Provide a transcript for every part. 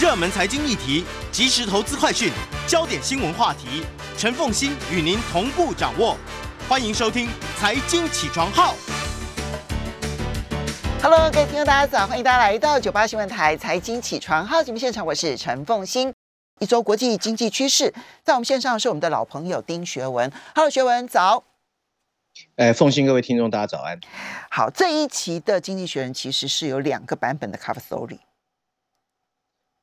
热门财经议题、即时投资快讯、焦点新闻话题，陈凤欣与您同步掌握。欢迎收听《财经起床号》。Hello，各位听众，大家早！欢迎大家来到九八新闻台《财经起床号》节目现场，我是陈凤欣。一周国际经济趋势，在我们线上是我们的老朋友丁学文。Hello，学文早。哎，奉新各位听众，大家早安。好，这一期的《经济学人》其实是有两个版本的 cover story。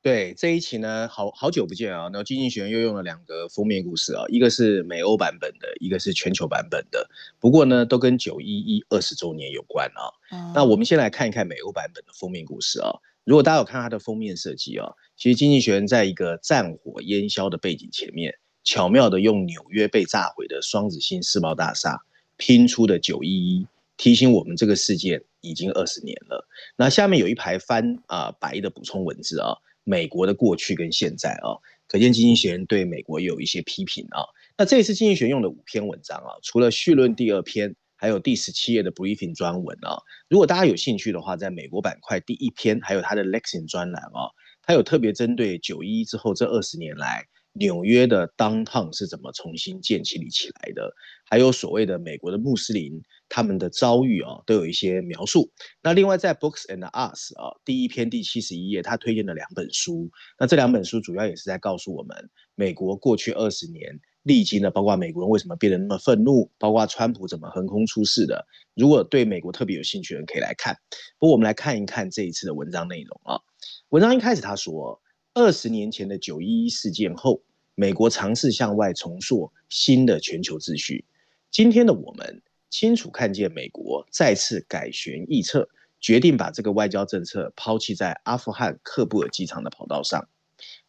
对这一期呢，好好久不见啊！那经济学人又用了两个封面故事啊，一个是美欧版本的，一个是全球版本的。不过呢，都跟九一一二十周年有关啊。那我们先来看一看美欧版本的封面故事啊。如果大家有看它的封面设计啊，其实经济学人在一个战火烟消的背景前面，巧妙的用纽约被炸毁的双子星世贸大厦拼出的九一一，提醒我们这个事件已经二十年了。那下面有一排翻啊白的补充文字啊。美国的过去跟现在啊，可见经济学人对美国有一些批评啊。那这一次经济学用的五篇文章啊，除了序论第二篇，还有第十七页的 briefing 专文啊。如果大家有兴趣的话，在美国板块第一篇，还有它的 lexing 专栏啊，它有特别针对九一之后这二十年来。纽约的 downtown 是怎么重新建起立起来的？还有所谓的美国的穆斯林他们的遭遇啊，都有一些描述。那另外在 Books and Us 啊，第一篇第七十一页，他推荐了两本书。那这两本书主要也是在告诉我们，美国过去二十年历经了，包括美国人为什么变得那么愤怒，包括川普怎么横空出世的。如果对美国特别有兴趣的人可以来看。不过我们来看一看这一次的文章内容啊。文章一开始他说。二十年前的九一一事件后，美国尝试向外重塑新的全球秩序。今天的我们清楚看见，美国再次改弦易辙，决定把这个外交政策抛弃在阿富汗喀布尔机场的跑道上。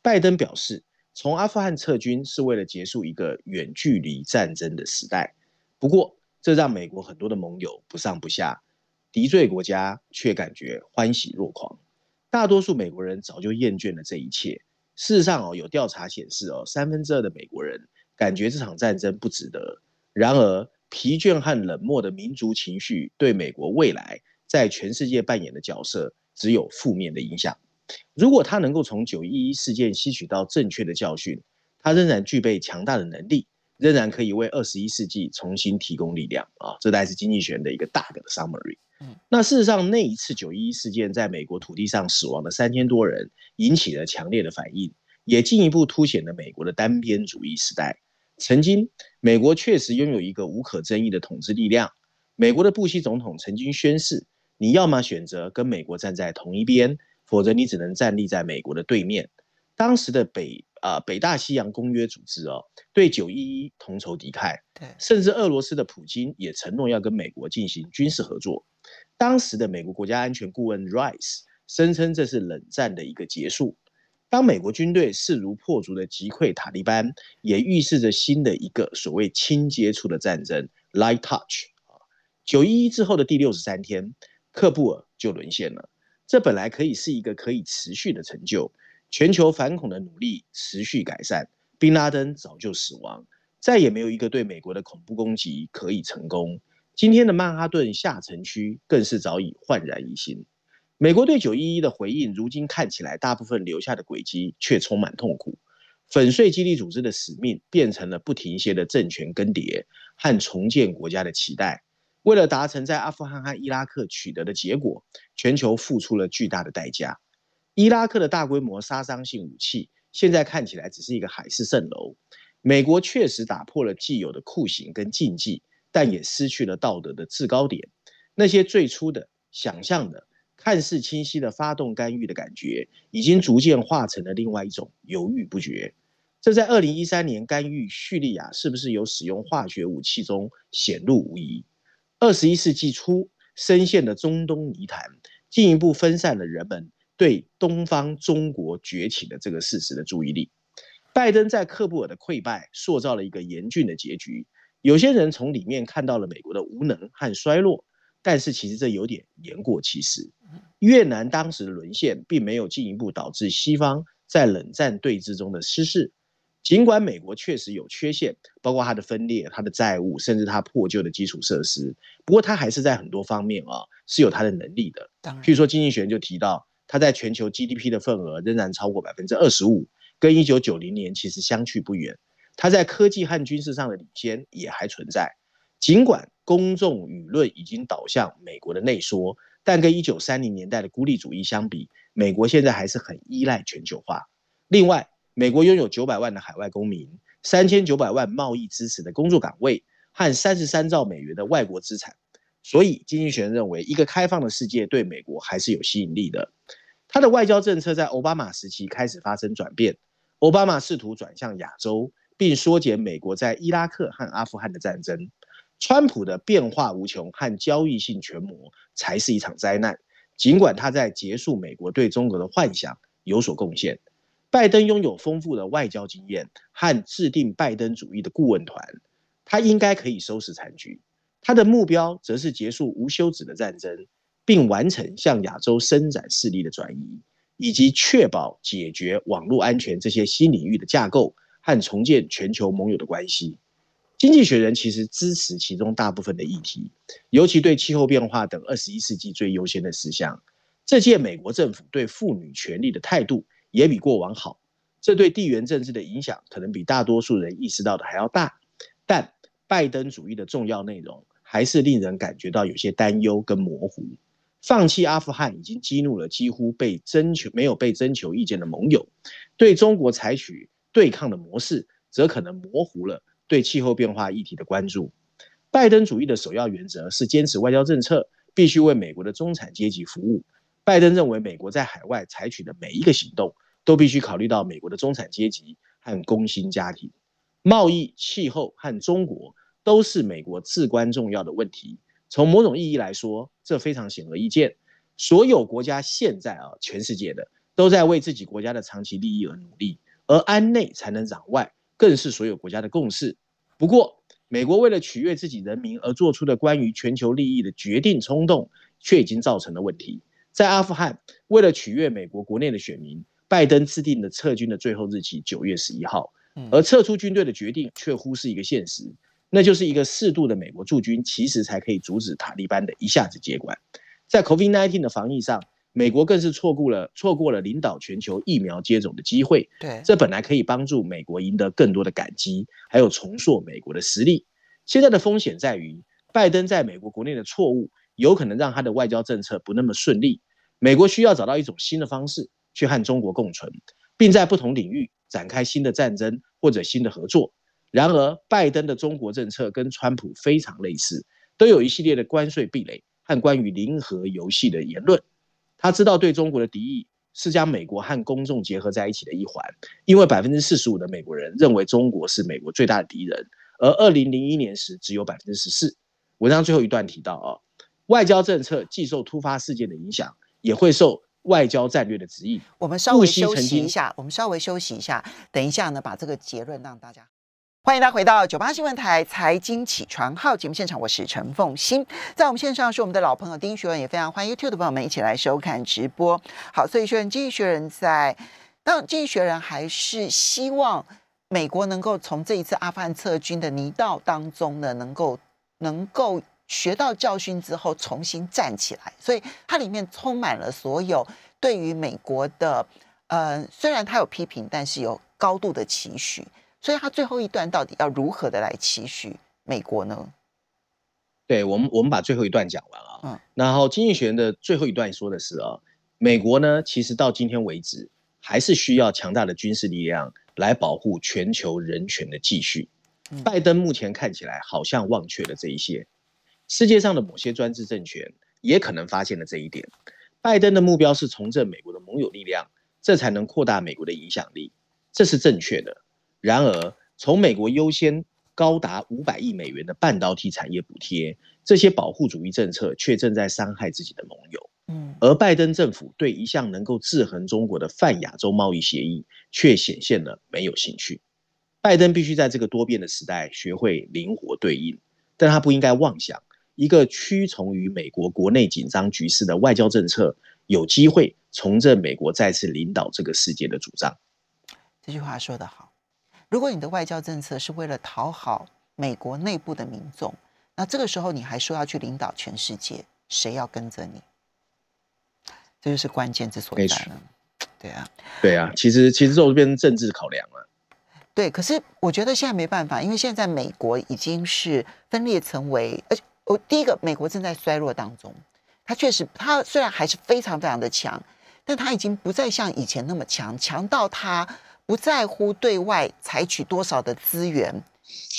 拜登表示，从阿富汗撤军是为了结束一个远距离战争的时代。不过，这让美国很多的盟友不上不下，敌对国家却感觉欢喜若狂。大多数美国人早就厌倦了这一切。事实上，哦，有调查显示，哦，三分之二的美国人感觉这场战争不值得。然而，疲倦和冷漠的民族情绪对美国未来在全世界扮演的角色只有负面的影响。如果他能够从九一一事件吸取到正确的教训，他仍然具备强大的能力，仍然可以为二十一世纪重新提供力量。啊，这大概是经济学的一个大的 summary。那事实上，那一次九一一事件在美国土地上死亡的三千多人，引起了强烈的反应，也进一步凸显了美国的单边主义时代。曾经，美国确实拥有一个无可争议的统治力量。美国的布希总统曾经宣誓：你要么选择跟美国站在同一边，否则你只能站立在美国的对面。当时的北啊北大西洋公约组织哦，对九一一同仇敌忾，对，甚至俄罗斯的普京也承诺要跟美国进行军事合作。当时的美国国家安全顾问 Rice 声称这是冷战的一个结束。当美国军队势如破竹的击溃塔利班，也预示着新的一个所谓轻接触的战争 （light touch）。九一一之后的第六十三天，喀布尔就沦陷了。这本来可以是一个可以持续的成就。全球反恐的努力持续改善，宾拉登早就死亡，再也没有一个对美国的恐怖攻击可以成功。今天的曼哈顿下城区更是早已焕然一新。美国对九一一的回应，如今看起来大部分留下的轨迹却充满痛苦。粉碎基地组织的使命变成了不停歇的政权更迭和重建国家的期待。为了达成在阿富汗和伊拉克取得的结果，全球付出了巨大的代价。伊拉克的大规模杀伤性武器现在看起来只是一个海市蜃楼。美国确实打破了既有的酷刑跟禁忌。但也失去了道德的制高点。那些最初的想象的、看似清晰的发动干预的感觉，已经逐渐化成了另外一种犹豫不决。这在二零一三年干预叙利亚是不是有使用化学武器中显露无遗。二十一世纪初深陷的中东泥潭，进一步分散了人们对东方中国崛起的这个事实的注意力。拜登在喀布尔的溃败，塑造了一个严峻的结局。有些人从里面看到了美国的无能和衰落，但是其实这有点言过其实。越南当时的沦陷，并没有进一步导致西方在冷战对峙中的失势。尽管美国确实有缺陷，包括它的分裂、它的债务，甚至它破旧的基础设施，不过它还是在很多方面啊是有它的能力的。譬如说，经济学人就提到，它在全球 GDP 的份额仍然超过百分之二十五，跟一九九零年其实相去不远。它在科技和军事上的领先也还存在。尽管公众舆论已经导向美国的内缩，但跟一九三零年代的孤立主义相比，美国现在还是很依赖全球化。另外，美国拥有九百万的海外公民，三千九百万贸易支持的工作岗位和三十三兆美元的外国资产。所以，经济学人认为，一个开放的世界对美国还是有吸引力的。他的外交政策在奥巴马时期开始发生转变。奥巴马试图转向亚洲，并缩减美国在伊拉克和阿富汗的战争。川普的变化无穷和交易性全魔才是一场灾难。尽管他在结束美国对中国的幻想有所贡献，拜登拥有丰富的外交经验和制定拜登主义的顾问团，他应该可以收拾残局。他的目标则是结束无休止的战争，并完成向亚洲伸展势力的转移，以及确保解决网络安全这些新领域的架构和重建全球盟友的关系。经济学人其实支持其中大部分的议题，尤其对气候变化等二十一世纪最优先的事项。这届美国政府对妇女权利的态度也比过往好，这对地缘政治的影响可能比大多数人意识到的还要大。但拜登主义的重要内容还是令人感觉到有些担忧跟模糊。放弃阿富汗已经激怒了几乎被征求没有被征求意见的盟友，对中国采取对抗的模式，则可能模糊了。对气候变化议题的关注，拜登主义的首要原则是坚持外交政策必须为美国的中产阶级服务。拜登认为，美国在海外采取的每一个行动都必须考虑到美国的中产阶级和工薪家庭。贸易、气候和中国都是美国至关重要的问题。从某种意义来说，这非常显而易见。所有国家现在啊，全世界的都在为自己国家的长期利益而努力，而安内才能攘外。更是所有国家的共识。不过，美国为了取悦自己人民而做出的关于全球利益的决定冲动，却已经造成了问题。在阿富汗，为了取悦美国国内的选民，拜登制定的撤军的最后日期九月十一号，而撤出军队的决定却忽视一个现实，那就是一个适度的美国驻军其实才可以阻止塔利班的一下子接管。在 COVID-19 的防疫上。美国更是错过了错过了领导全球疫苗接种的机会。对，这本来可以帮助美国赢得更多的感激，还有重塑美国的实力。现在的风险在于，拜登在美国国内的错误，有可能让他的外交政策不那么顺利。美国需要找到一种新的方式去和中国共存，并在不同领域展开新的战争或者新的合作。然而，拜登的中国政策跟川普非常类似，都有一系列的关税壁垒和关于零和游戏的言论。他知道对中国的敌意是将美国和公众结合在一起的一环，因为百分之四十五的美国人认为中国是美国最大的敌人，而二零零一年时只有百分之十四。文章最后一段提到啊，外交政策既受突发事件的影响，也会受外交战略的指引。我们稍微休息一下，我们稍微休息一下，等一下呢，把这个结论让大家。欢迎大家回到九八新闻台财经起床号节目现场，我是陈凤欣，在我们线上是我们的老朋友丁学文，也非常欢迎 YouTube 的朋友们一起来收看直播。好，所以说经济学人在，当然经济学人还是希望美国能够从这一次阿富汗撤军的泥道当中呢，能够能够学到教训之后重新站起来，所以它里面充满了所有对于美国的，呃，虽然他有批评，但是有高度的期许。所以他最后一段到底要如何的来期许美国呢？对我们，我们把最后一段讲完啊。嗯，然后经济学的最后一段说的是啊，美国呢，其实到今天为止还是需要强大的军事力量来保护全球人权的继续。拜登目前看起来好像忘却了这一些，世界上的某些专制政权也可能发现了这一点。拜登的目标是重振美国的盟友力量，这才能扩大美国的影响力，这是正确的。然而，从美国优先高达五百亿美元的半导体产业补贴，这些保护主义政策却正在伤害自己的盟友。嗯，而拜登政府对一项能够制衡中国的泛亚洲贸易协议，却显现了没有兴趣。拜登必须在这个多变的时代学会灵活对应，但他不应该妄想一个屈从于美国国内紧张局势的外交政策有机会重振美国再次领导这个世界的主张。这句话说得好。如果你的外交政策是为了讨好美国内部的民众，那这个时候你还说要去领导全世界，谁要跟着你？这就是关键之所在了。对啊，对啊，其实其实这都变成政治考量了。对，可是我觉得现在没办法，因为现在美国已经是分裂成为，而且我第一个，美国正在衰落当中。它确实，它虽然还是非常非常的强，但它已经不再像以前那么强，强到它不在乎对外采取多少的资源，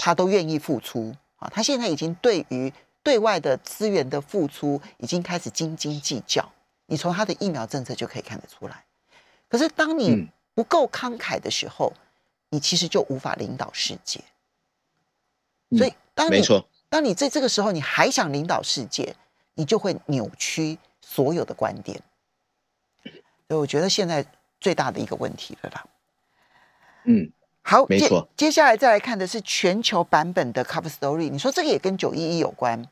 他都愿意付出啊。他现在已经对于对外的资源的付出，已经开始斤斤计较。你从他的疫苗政策就可以看得出来。可是当你不够慷慨的时候，你其实就无法领导世界。所以，当你当你在这个时候你还想领导世界？你就会扭曲所有的观点，所以我觉得现在最大的一个问题了啦。嗯，好，没错。接下来再来看的是全球版本的 cover story。你说这个也跟九一一有关？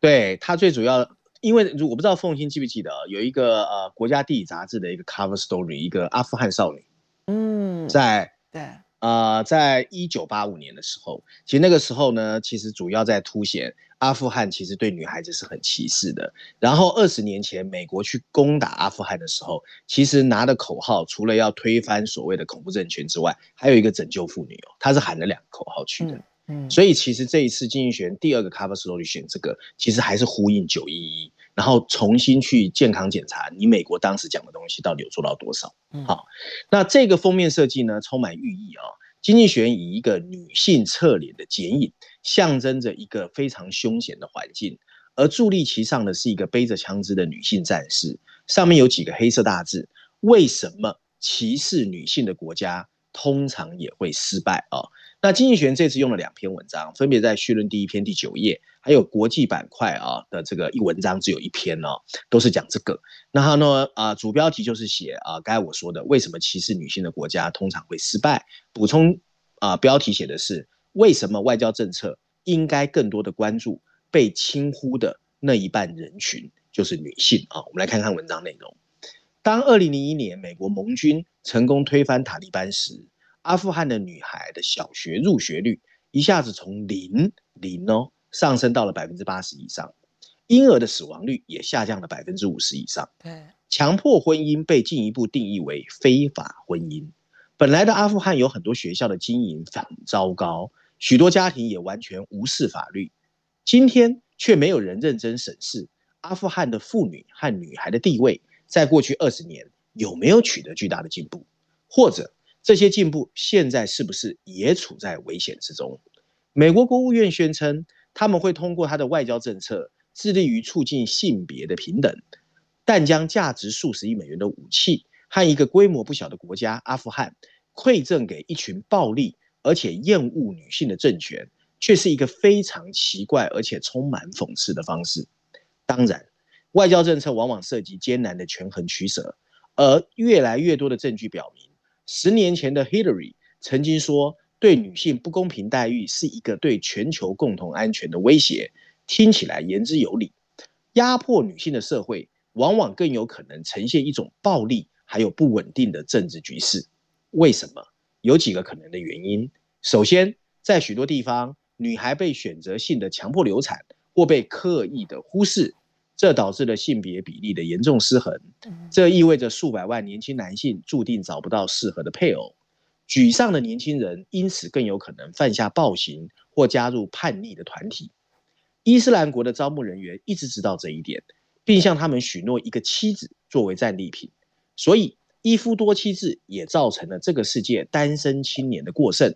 对，它最主要，因为如我不知道凤欣记不记得，有一个呃国家地理杂志的一个 cover story，一个阿富汗少女。嗯，在对。呃，在一九八五年的时候，其实那个时候呢，其实主要在凸显阿富汗其实对女孩子是很歧视的。然后二十年前美国去攻打阿富汗的时候，其实拿的口号除了要推翻所谓的恐怖政权之外，还有一个拯救妇女哦，他是喊了两个口号去的。嗯，所以其实这一次金逸璇第二个 cover story 选这个，其实还是呼应九一一。然后重新去健康检查，你美国当时讲的东西到底有做到多少？好，那这个封面设计呢，充满寓意啊。经济学以一个女性侧脸的剪影，象征着一个非常凶险的环境，而伫立其上的是一个背着枪支的女性战士，上面有几个黑色大字：为什么歧视女性的国家通常也会失败啊？那经济学这次用了两篇文章，分别在序论第一篇第九页。还有国际板块啊的这个一文章只有一篇哦，都是讲这个。那它呢啊主标题就是写啊，刚才我说的为什么歧视女性的国家通常会失败。补充啊标题写的是为什么外交政策应该更多的关注被轻忽的那一半人群，就是女性啊。我们来看看文章内容。当二零零一年美国盟军成功推翻塔利班时，阿富汗的女孩的小学入学率一下子从零零哦。上升到了百分之八十以上，婴儿的死亡率也下降了百分之五十以上。对，强迫婚姻被进一步定义为非法婚姻。本来的阿富汗有很多学校的经营很糟糕，许多家庭也完全无视法律。今天却没有人认真审视阿富汗的妇女和女孩的地位，在过去二十年有没有取得巨大的进步，或者这些进步现在是不是也处在危险之中？美国国务院宣称。他们会通过他的外交政策，致力于促进性别的平等，但将价值数十亿美元的武器和一个规模不小的国家阿富汗馈赠给一群暴力而且厌恶女性的政权，却是一个非常奇怪而且充满讽刺的方式。当然，外交政策往往涉及艰难的权衡取舍，而越来越多的证据表明，十年前的 Hillary 曾经说。对女性不公平待遇是一个对全球共同安全的威胁，听起来言之有理。压迫女性的社会往往更有可能呈现一种暴力还有不稳定的政治局势。为什么？有几个可能的原因。首先，在许多地方，女孩被选择性的强迫流产或被刻意的忽视，这导致了性别比例的严重失衡。这意味着数百万年轻男性注定找不到适合的配偶。沮丧的年轻人因此更有可能犯下暴行或加入叛逆的团体。伊斯兰国的招募人员一直知道这一点，并向他们许诺一个妻子作为战利品。所以一夫多妻制也造成了这个世界单身青年的过剩。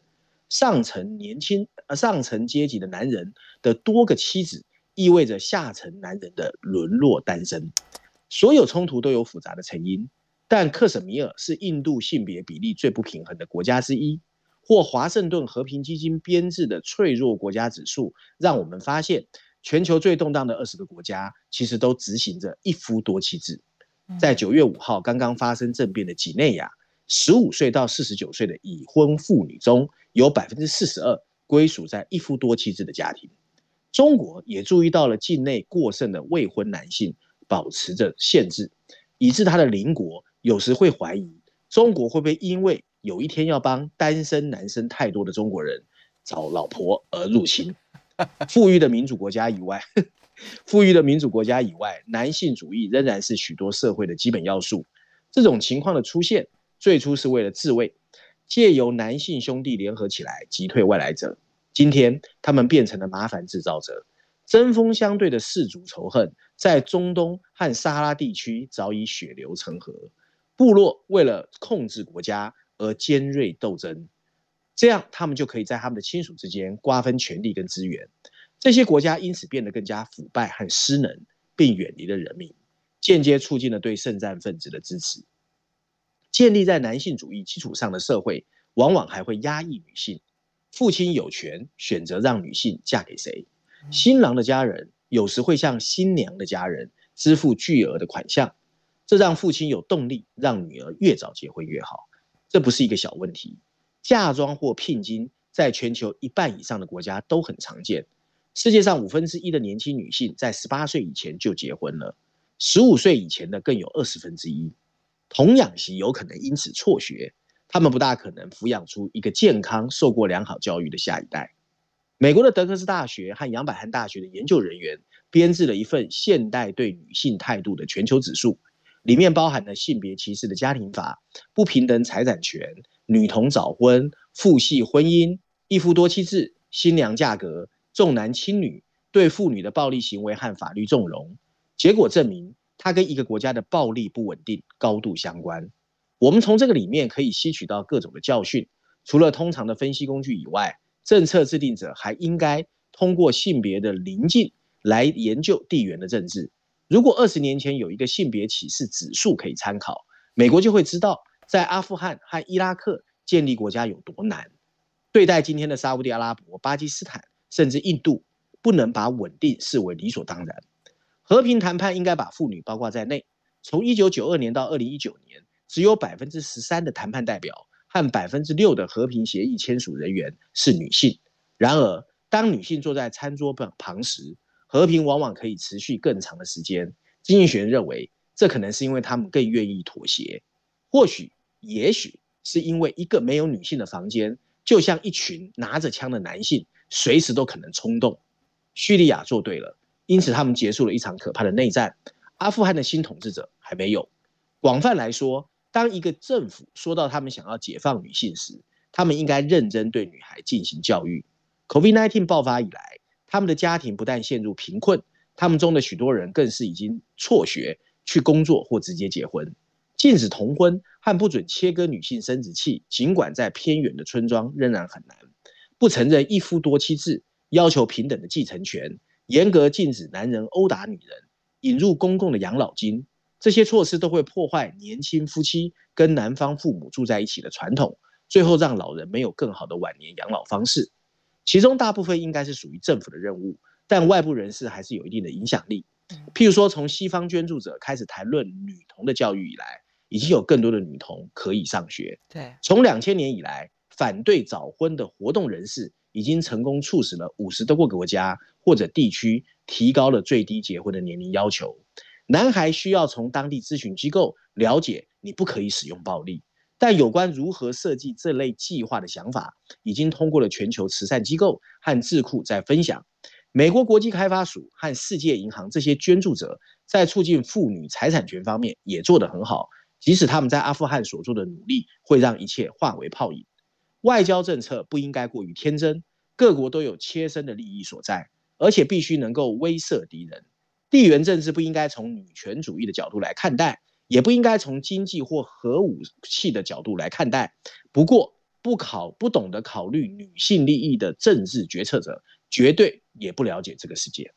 上层年轻呃上层阶级的男人的多个妻子，意味着下层男人的沦落单身。所有冲突都有复杂的成因。但克什米尔是印度性别比例最不平衡的国家之一，或华盛顿和平基金编制的脆弱国家指数，让我们发现全球最动荡的二十个国家其实都执行着一夫多妻制。在九月五号刚刚发生政变的几内亚，十五岁到四十九岁的已婚妇女中有百分之四十二归属在一夫多妻制的家庭。中国也注意到了境内过剩的未婚男性保持着限制，以致他的邻国。有时会怀疑中国会不会因为有一天要帮单身男生太多的中国人找老婆而入侵 富裕的民主国家以外，富裕的民主国家以外，男性主义仍然是许多社会的基本要素。这种情况的出现，最初是为了自卫，借由男性兄弟联合起来击退外来者。今天，他们变成了麻烦制造者，针锋相对的氏族仇恨，在中东和撒哈拉地区早已血流成河。部落为了控制国家而尖锐斗争，这样他们就可以在他们的亲属之间瓜分权力跟资源。这些国家因此变得更加腐败和失能，并远离了人民，间接促进了对圣战分子的支持。建立在男性主义基础上的社会，往往还会压抑女性。父亲有权选择让女性嫁给谁，新郎的家人有时会向新娘的家人支付巨额的款项。这让父亲有动力让女儿越早结婚越好，这不是一个小问题。嫁妆或聘金在全球一半以上的国家都很常见。世界上五分之一的年轻女性在十八岁以前就结婚了，十五岁以前的更有二十分之一。童养媳有可能因此辍学，他们不大可能抚养出一个健康、受过良好教育的下一代。美国的德克斯大学和杨百翰大学的研究人员编制了一份现代对女性态度的全球指数。里面包含了性别歧视的家庭法、不平等财产权、女童早婚、父系婚姻、一夫多妻制、新娘价格、重男轻女、对妇女的暴力行为和法律纵容。结果证明，它跟一个国家的暴力不稳定高度相关。我们从这个里面可以吸取到各种的教训。除了通常的分析工具以外，政策制定者还应该通过性别的临近来研究地缘的政治。如果二十年前有一个性别歧视指数可以参考，美国就会知道在阿富汗和伊拉克建立国家有多难。对待今天的沙地阿拉伯、巴基斯坦甚至印度，不能把稳定视为理所当然。和平谈判应该把妇女包括在内。从一九九二年到二零一九年，只有百分之十三的谈判代表和百分之六的和平协议签署人员是女性。然而，当女性坐在餐桌旁旁时，和平往往可以持续更长的时间。经济学认为，这可能是因为他们更愿意妥协，或许，也许是因为一个没有女性的房间，就像一群拿着枪的男性，随时都可能冲动。叙利亚做对了，因此他们结束了一场可怕的内战。阿富汗的新统治者还没有。广泛来说，当一个政府说到他们想要解放女性时，他们应该认真对女孩进行教育。COVID-19 爆发以来。他们的家庭不但陷入贫困，他们中的许多人更是已经辍学去工作或直接结婚。禁止同婚和不准切割女性生殖器，尽管在偏远的村庄仍然很难。不承认一夫多妻制，要求平等的继承权，严格禁止男人殴打女人，引入公共的养老金，这些措施都会破坏年轻夫妻跟男方父母住在一起的传统，最后让老人没有更好的晚年养老方式。其中大部分应该是属于政府的任务，但外部人士还是有一定的影响力。譬如说，从西方捐助者开始谈论女童的教育以来，已经有更多的女童可以上学。对，从两千年以来，反对早婚的活动人士已经成功促使了五十多个国家或者地区提高了最低结婚的年龄要求。男孩需要从当地咨询机构了解，你不可以使用暴力。但有关如何设计这类计划的想法，已经通过了全球慈善机构和智库在分享。美国国际开发署和世界银行这些捐助者在促进妇女财产权方面也做得很好。即使他们在阿富汗所做的努力会让一切化为泡影，外交政策不应该过于天真。各国都有切身的利益所在，而且必须能够威慑敌人。地缘政治不应该从女权主义的角度来看待。也不应该从经济或核武器的角度来看待。不过，不考不懂得考虑女性利益的政治决策者，绝对也不了解这个世界。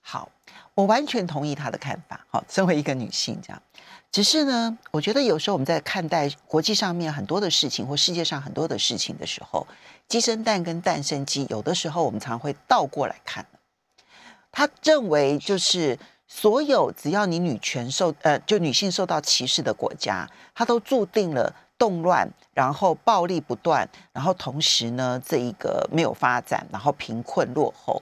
好，我完全同意他的看法。好，身为一个女性，这样，只是呢，我觉得有时候我们在看待国际上面很多的事情，或世界上很多的事情的时候，鸡生蛋跟蛋生鸡，有的时候我们常会倒过来看。他认为就是。所有只要你女权受呃，就女性受到歧视的国家，它都注定了动乱，然后暴力不断，然后同时呢，这一个没有发展，然后贫困落后，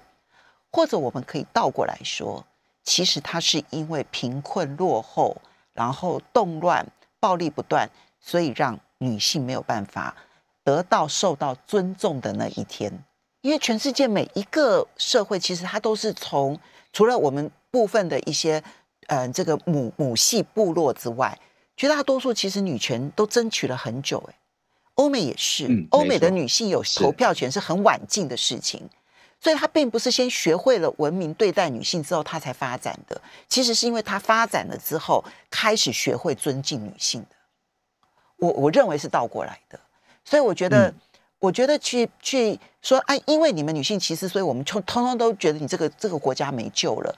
或者我们可以倒过来说，其实它是因为贫困落后，然后动乱、暴力不断，所以让女性没有办法得到受到尊重的那一天。因为全世界每一个社会，其实它都是从除了我们部分的一些，嗯，这个母母系部落之外，绝大多数其实女权都争取了很久。哎，欧美也是，欧美的女性有投票权是很晚近的事情，所以她并不是先学会了文明对待女性之后，她才发展的。其实是因为她发展了之后，开始学会尊敬女性的。我我认为是倒过来的，所以我觉得。我觉得去去说，哎，因为你们女性歧视，所以我们通通通都觉得你这个这个国家没救了。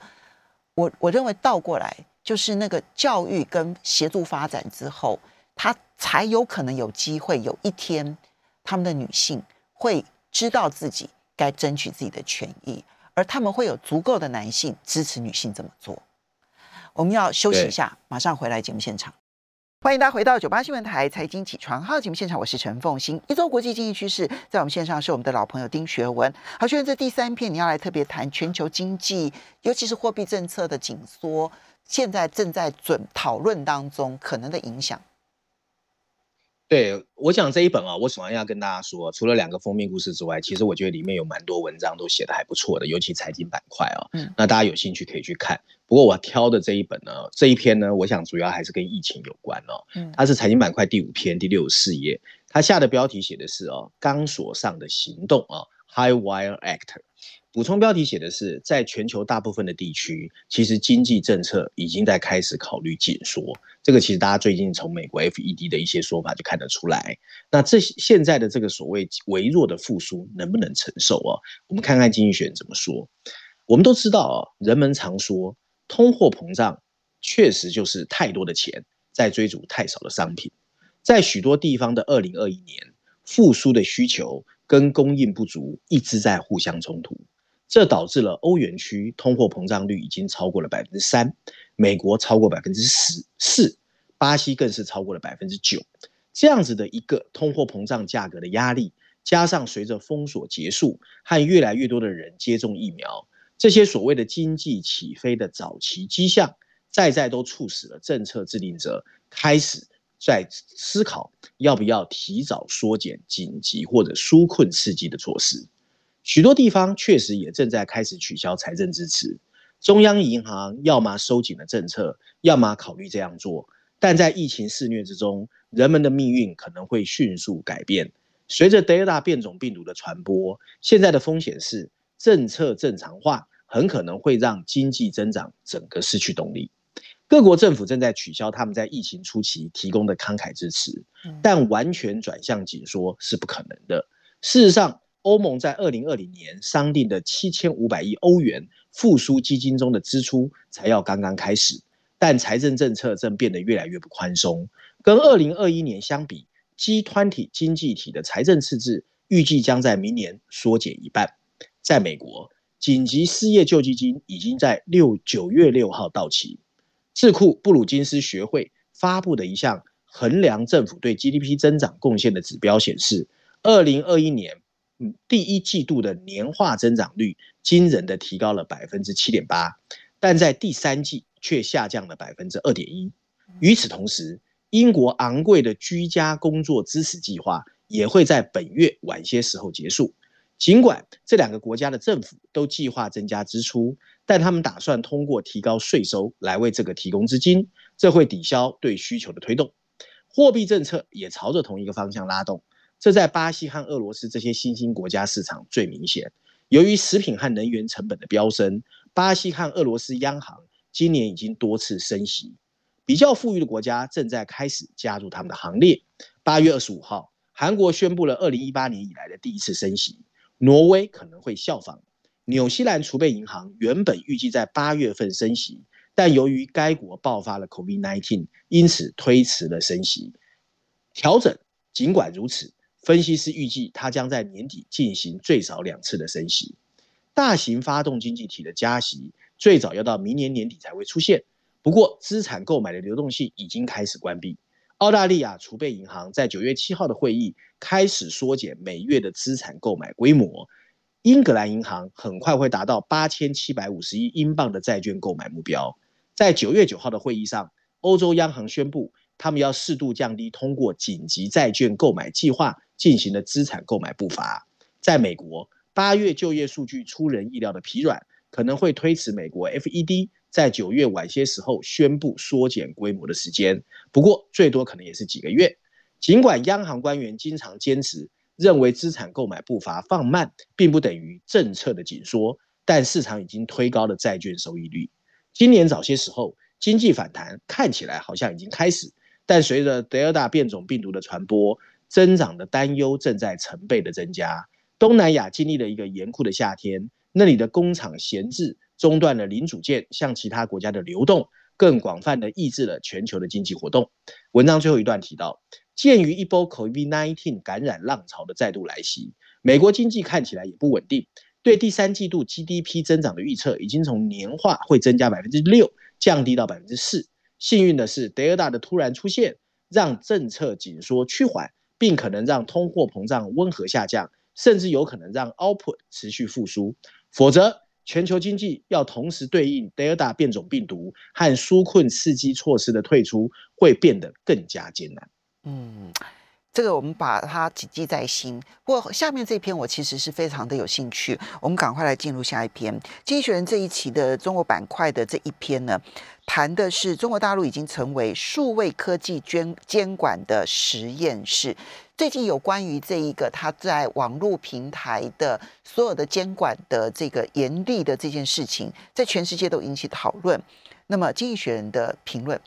我我认为倒过来，就是那个教育跟协助发展之后，他才有可能有机会，有一天他们的女性会知道自己该争取自己的权益，而他们会有足够的男性支持女性这么做。我们要休息一下，马上回来节目现场。欢迎大家回到九八新闻台财经起床号节目现场，我是陈凤欣。一周国际经济趋势，在我们线上是我们的老朋友丁学文。好，学文，这第三篇你要来特别谈全球经济，尤其是货币政策的紧缩，现在正在准讨论当中可能的影响。对我讲这一本啊，我首先要跟大家说，除了两个封面故事之外，其实我觉得里面有蛮多文章都写的还不错的，尤其财经板块啊，嗯，那大家有兴趣可以去看。不过我挑的这一本呢，这一篇呢，我想主要还是跟疫情有关哦，嗯，它是财经板块第五篇第六十四页，它下的标题写的是哦，钢索上的行动啊，High Wire Act。补充标题写的是，在全球大部分的地区，其实经济政策已经在开始考虑紧缩。这个其实大家最近从美国 FED 的一些说法就看得出来。那这现在的这个所谓微弱的复苏能不能承受啊？我们看看经济学怎么说。我们都知道啊，人们常说通货膨胀确实就是太多的钱在追逐太少的商品。在许多地方的二零二一年，复苏的需求跟供应不足一直在互相冲突。这导致了欧元区通货膨胀率已经超过了百分之三，美国超过百分之十四，巴西更是超过了百分之九。这样子的一个通货膨胀价格的压力，加上随着封锁结束和越来越多的人接种疫苗，这些所谓的经济起飞的早期迹象，再再都促使了政策制定者开始在思考要不要提早缩减紧急或者纾困刺激的措施。许多地方确实也正在开始取消财政支持，中央银行要么收紧了政策，要么考虑这样做。但在疫情肆虐之中，人们的命运可能会迅速改变。随着 Delta 变种病毒的传播，现在的风险是政策正常化很可能会让经济增长整个失去动力。各国政府正在取消他们在疫情初期提供的慷慨支持，但完全转向紧缩是不可能的。事实上，欧盟在二零二零年商定的七千五百亿欧元复苏基金中的支出才要刚刚开始，但财政政策正变得越来越不宽松。跟二零二一年相比，G 团体经济体的财政赤字预计将在明年缩减一半。在美国，紧急失业救济金已经在六九月六号到期。智库布鲁金斯学会发布的一项衡量政府对 GDP 增长贡献的指标显示，二零二一年。第一季度的年化增长率惊人的提高了百分之七点八，但在第三季却下降了百分之二点一。与此同时，英国昂贵的居家工作支持计划也会在本月晚些时候结束。尽管这两个国家的政府都计划增加支出，但他们打算通过提高税收来为这个提供资金，这会抵消对需求的推动。货币政策也朝着同一个方向拉动。这在巴西和俄罗斯这些新兴国家市场最明显。由于食品和能源成本的飙升，巴西和俄罗斯央行今年已经多次升息。比较富裕的国家正在开始加入他们的行列。八月二十五号，韩国宣布了二零一八年以来的第一次升息，挪威可能会效仿。纽西兰储备银行原本预计在八月份升息，但由于该国爆发了 COVID-19，因此推迟了升息调整。尽管如此。分析师预计，它将在年底进行最少两次的升息。大型发动经济体的加息最早要到明年年底才会出现。不过，资产购买的流动性已经开始关闭。澳大利亚储备银行在九月七号的会议开始缩减每月的资产购买规模。英格兰银行很快会达到八千七百五十亿英镑的债券购买目标。在九月九号的会议上，欧洲央行宣布，他们要适度降低通过紧急债券购买计划。进行的资产购买步伐。在美国，八月就业数据出人意料的疲软，可能会推迟美国 FED 在九月晚些时候宣布缩减规模的时间。不过最多可能也是几个月。尽管央行官员经常坚持认为资产购买步伐放慢并不等于政策的紧缩，但市场已经推高了债券收益率。今年早些时候经济反弹看起来好像已经开始，但随着德尔塔变种病毒的传播，增长的担忧正在成倍的增加。东南亚经历了一个严酷的夏天，那里的工厂闲置，中断了零组件向其他国家的流动，更广泛的抑制了全球的经济活动。文章最后一段提到，鉴于一波 COVID-19 感染浪潮的再度来袭，美国经济看起来也不稳定，对第三季度 GDP 增长的预测已经从年化会增加百分之六降低到百分之四。幸运的是，德尔塔的突然出现，让政策紧缩趋缓，并可能让通货膨胀温和下降。甚至有可能让 output 持续复苏，否则全球经济要同时对应 Delta 变种病毒和纾困刺激措施的退出，会变得更加艰难。嗯。这个我们把它谨记在心。不过下面这篇我其实是非常的有兴趣，我们赶快来进入下一篇《经济学人》这一期的中国板块的这一篇呢，谈的是中国大陆已经成为数位科技监监管的实验室。最近有关于这一个它在网络平台的所有的监管的这个严厉的这件事情，在全世界都引起讨论。那么《经济学人》的评论，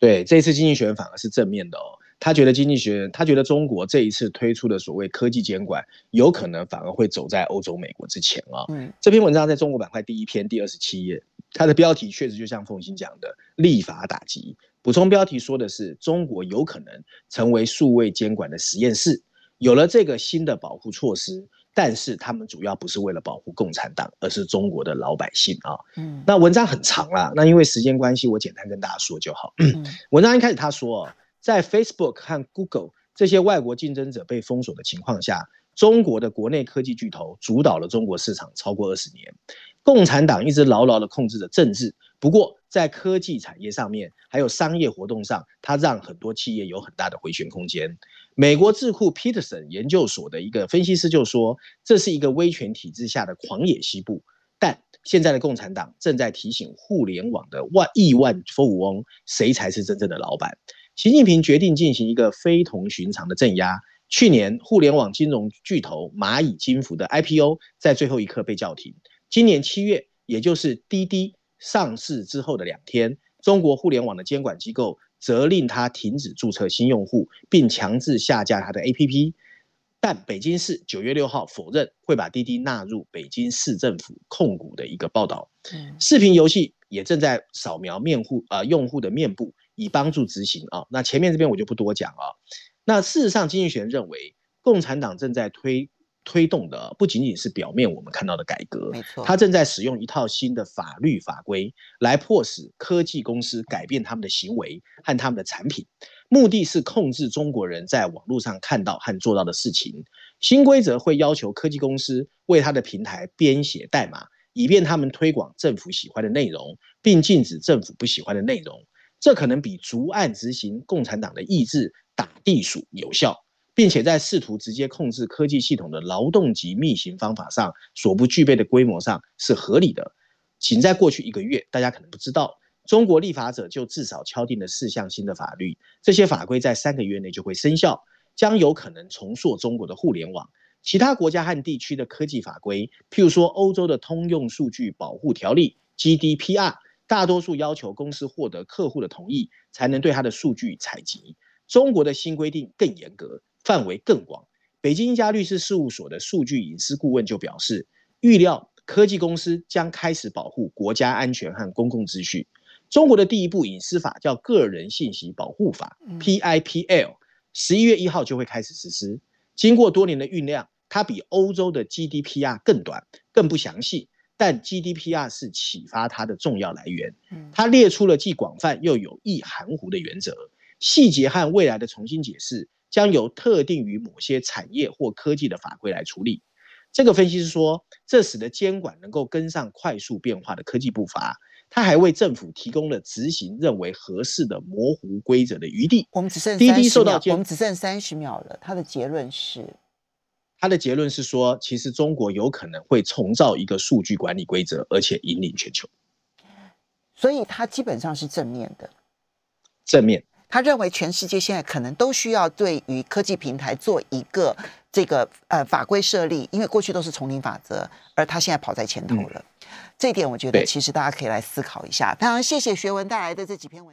对这次《经济学人》反而是正面的哦。他觉得经济学人，他觉得中国这一次推出的所谓科技监管，有可能反而会走在欧洲、美国之前啊。嗯，这篇文章在中国板块第一篇第二十七页，它的标题确实就像凤欣讲的，立法打击。补充标题说的是，中国有可能成为数位监管的实验室，有了这个新的保护措施，但是他们主要不是为了保护共产党，而是中国的老百姓啊。嗯，那文章很长啦，那因为时间关系，我简单跟大家说就好。文章一开始他说。在 Facebook 和 Google 这些外国竞争者被封锁的情况下，中国的国内科技巨头主导了中国市场超过二十年。共产党一直牢牢地控制着政治，不过在科技产业上面，还有商业活动上，它让很多企业有很大的回旋空间。美国智库 Peterson 研究所的一个分析师就说，这是一个威权体制下的狂野西部。但现在的共产党正在提醒互联网的万亿万富翁，谁才是真正的老板。习近平决定进行一个非同寻常的镇压。去年，互联网金融巨头蚂蚁金服的 IPO 在最后一刻被叫停。今年七月，也就是滴滴上市之后的两天，中国互联网的监管机构责令他停止注册新用户，并强制下架他的 APP。但北京市九月六号否认会把滴滴纳入北京市政府控股的一个报道。视频游戏也正在扫描面户啊用户的面部。以帮助执行啊，那前面这边我就不多讲啊。那事实上，经济学人认为，共产党正在推推动的不仅仅是表面我们看到的改革，没错，他正在使用一套新的法律法规来迫使科技公司改变他们的行为和他们的产品，目的是控制中国人在网络上看到和做到的事情。新规则会要求科技公司为他的平台编写代码，以便他们推广政府喜欢的内容，并禁止政府不喜欢的内容。这可能比逐案执行共产党的意志打地鼠有效，并且在试图直接控制科技系统的劳动级密行方法上所不具备的规模上是合理的。仅在过去一个月，大家可能不知道，中国立法者就至少敲定了四项新的法律，这些法规在三个月内就会生效，将有可能重塑中国的互联网。其他国家和地区的科技法规，譬如说欧洲的通用数据保护条例 （GDPR）。大多数要求公司获得客户的同意才能对他的数据采集。中国的新规定更严格，范围更广。北京一家律师事务所的数据隐私顾问就表示，预料科技公司将开始保护国家安全和公共秩序。中国的第一部隐私法叫《个人信息保护法》（PIPL），十一月一号就会开始实施。经过多年的酝酿，它比欧洲的 GDPR 更短、更不详细。但 GDPR 是启发它的重要来源，它列出了既广泛又有意含糊的原则，细节和未来的重新解释将由特定于某些产业或科技的法规来处理。这个分析师说，这使得监管能够跟上快速变化的科技步伐。他还为政府提供了执行认为合适的模糊规则的余地。我们只剩滴滴受到我们只剩三十秒了。他的结论是。他的结论是说，其实中国有可能会重造一个数据管理规则，而且引领全球。所以他基本上是正面的。正面，他认为全世界现在可能都需要对于科技平台做一个这个呃法规设立，因为过去都是丛林法则，而他现在跑在前头了。这一点我觉得其实大家可以来思考一下。非常谢谢学文带来的这几篇文。